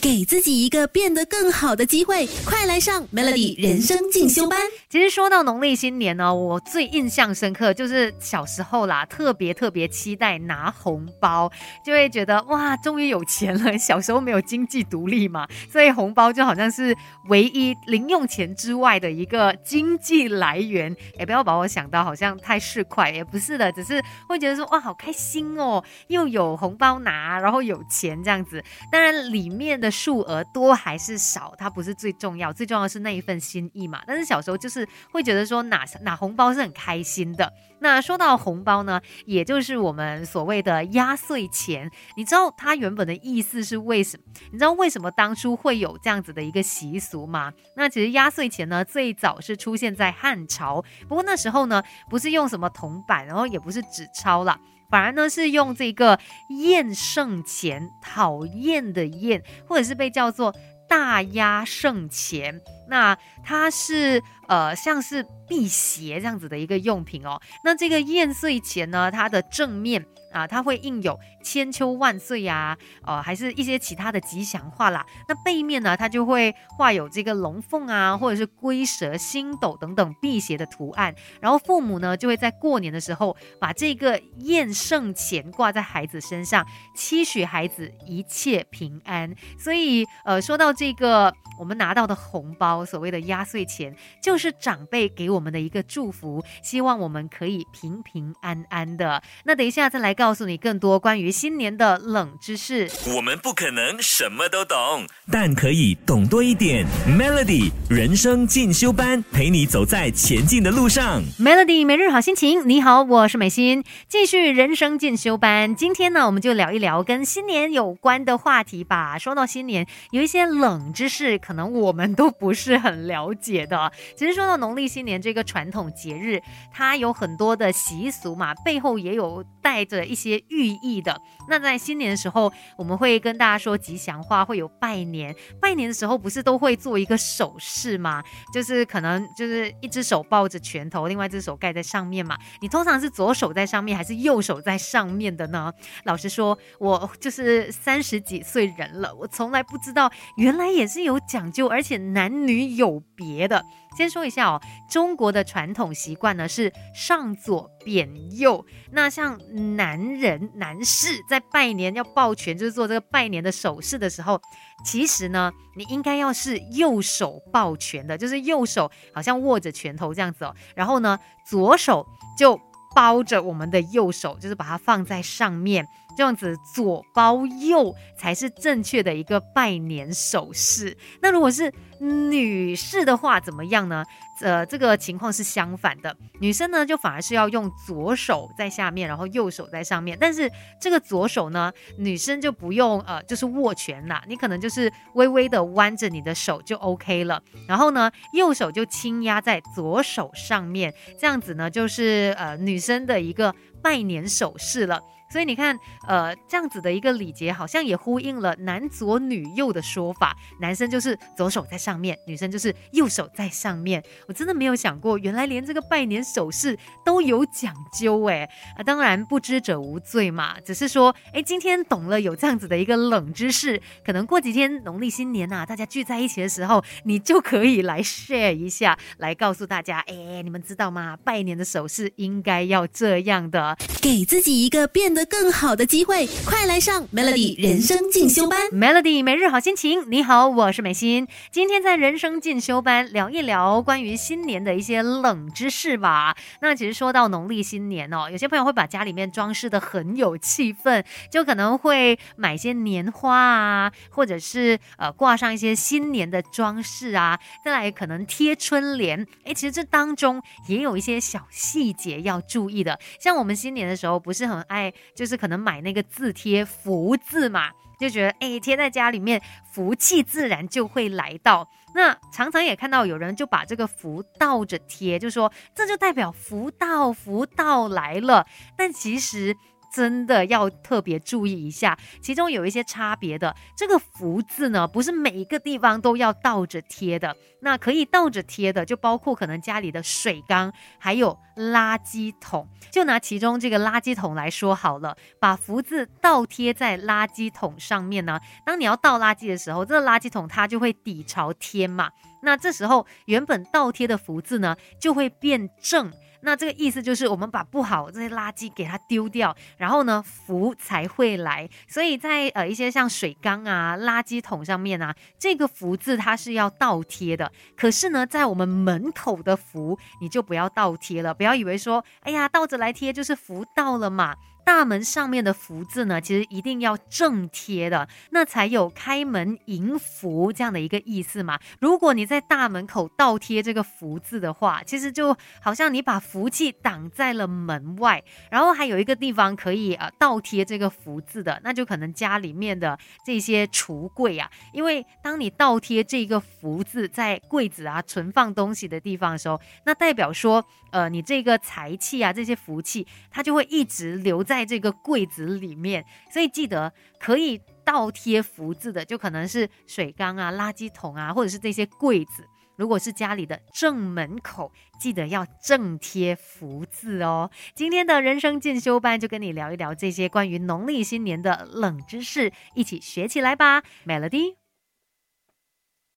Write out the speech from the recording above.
给自己一个变得更好的机会，快来上 Melody 人生进修班。其实说到农历新年呢，我最印象深刻就是小时候啦，特别特别期待拿红包，就会觉得哇，终于有钱了。小时候没有经济独立嘛，所以红包就好像是唯一零用钱之外的一个经济来源。也不要把我想到好像太市侩，也不是的，只是会觉得说哇，好开心哦，又有红包拿，然后有钱这样子。当然里面的数额多还是少，它不是最重要，最重要的是那一份心意嘛。但是小时候就是。会觉得说拿拿红包是很开心的。那说到红包呢，也就是我们所谓的压岁钱。你知道它原本的意思是为什么？你知道为什么当初会有这样子的一个习俗吗？那其实压岁钱呢，最早是出现在汉朝，不过那时候呢，不是用什么铜板，然后也不是纸钞了，反而呢是用这个厌胜钱，讨厌的厌，或者是被叫做大压胜钱。那它是呃像是辟邪这样子的一个用品哦。那这个燕岁钱呢，它的正面啊，它会印有千秋万岁呀，呃，还是一些其他的吉祥话啦。那背面呢，它就会画有这个龙凤啊，或者是龟蛇、星斗等等辟邪的图案。然后父母呢，就会在过年的时候把这个验圣钱挂在孩子身上，期许孩子一切平安。所以呃，说到这个，我们拿到的红包。所谓的压岁钱，就是长辈给我们的一个祝福，希望我们可以平平安安的。那等一下再来告诉你更多关于新年的冷知识。我们不可能什么都懂，但可以懂多一点。Melody 人生进修班，陪你走在前进的路上。Melody 每日好心情，你好，我是美心，继续人生进修班。今天呢，我们就聊一聊跟新年有关的话题吧。说到新年，有一些冷知识，可能我们都不是。是很了解的。其实说到农历新年这个传统节日，它有很多的习俗嘛，背后也有带着一些寓意的。那在新年的时候，我们会跟大家说吉祥话，会有拜年。拜年的时候不是都会做一个手势吗？就是可能就是一只手抱着拳头，另外一只手盖在上面嘛。你通常是左手在上面，还是右手在上面的呢？老实说，我就是三十几岁人了，我从来不知道原来也是有讲究，而且男女。有别的，先说一下哦。中国的传统习惯呢是上左扁右。那像男人、男士在拜年要抱拳，就是做这个拜年的手势的时候，其实呢，你应该要是右手抱拳的，就是右手好像握着拳头这样子哦。然后呢，左手就包着我们的右手，就是把它放在上面。这样子左包右才是正确的一个拜年手势。那如果是女士的话，怎么样呢？呃，这个情况是相反的，女生呢就反而是要用左手在下面，然后右手在上面。但是这个左手呢，女生就不用呃，就是握拳啦，你可能就是微微的弯着你的手就 OK 了。然后呢，右手就轻压在左手上面，这样子呢就是呃女生的一个拜年手势了。所以你看，呃，这样子的一个礼节，好像也呼应了男左女右的说法。男生就是左手在上面，女生就是右手在上面。我真的没有想过，原来连这个拜年手势都有讲究哎！啊，当然不知者无罪嘛。只是说，哎，今天懂了有这样子的一个冷知识，可能过几天农历新年呐，大家聚在一起的时候，你就可以来 share 一下，来告诉大家，哎，你们知道吗？拜年的手势应该要这样的，给自己一个变得。更好的机会，快来上 Melody 人生进修班。Melody 每日好心情，你好，我是美心。今天在人生进修班聊一聊关于新年的一些冷知识吧。那其实说到农历新年哦，有些朋友会把家里面装饰的很有气氛，就可能会买些年花啊，或者是呃挂上一些新年的装饰啊，再来可能贴春联。哎，其实这当中也有一些小细节要注意的。像我们新年的时候，不是很爱。就是可能买那个字贴福字嘛，就觉得哎贴在家里面福气自然就会来到。那常常也看到有人就把这个福倒着贴，就说这就代表福到福到来了。但其实真的要特别注意一下，其中有一些差别的。这个福字呢，不是每一个地方都要倒着贴的。那可以倒着贴的，就包括可能家里的水缸，还有垃圾桶。就拿其中这个垃圾桶来说好了，把福字倒贴在垃圾桶上面呢。当你要倒垃圾的时候，这个垃圾桶它就会底朝天嘛。那这时候原本倒贴的福字呢，就会变正。那这个意思就是，我们把不好这些垃圾给它丢掉，然后呢，福才会来。所以在呃一些像水缸啊、垃圾桶上面啊，这个福字它是要倒贴的。可是呢，在我们门口的福，你就不要倒贴了。不要以为说，哎呀，倒着来贴就是福到了嘛。大门上面的福字呢，其实一定要正贴的，那才有开门迎福这样的一个意思嘛。如果你在大门口倒贴这个福字的话，其实就好像你把福气挡在了门外。然后还有一个地方可以呃倒贴这个福字的，那就可能家里面的这些橱柜啊，因为当你倒贴这个福字在柜子啊存放东西的地方的时候，那代表说呃你这个财气啊这些福气，它就会一直留在。在这个柜子里面，所以记得可以倒贴福字的，就可能是水缸啊、垃圾桶啊，或者是这些柜子。如果是家里的正门口，记得要正贴福字哦。今天的人生进修班就跟你聊一聊这些关于农历新年的冷知识，一起学起来吧，Melody。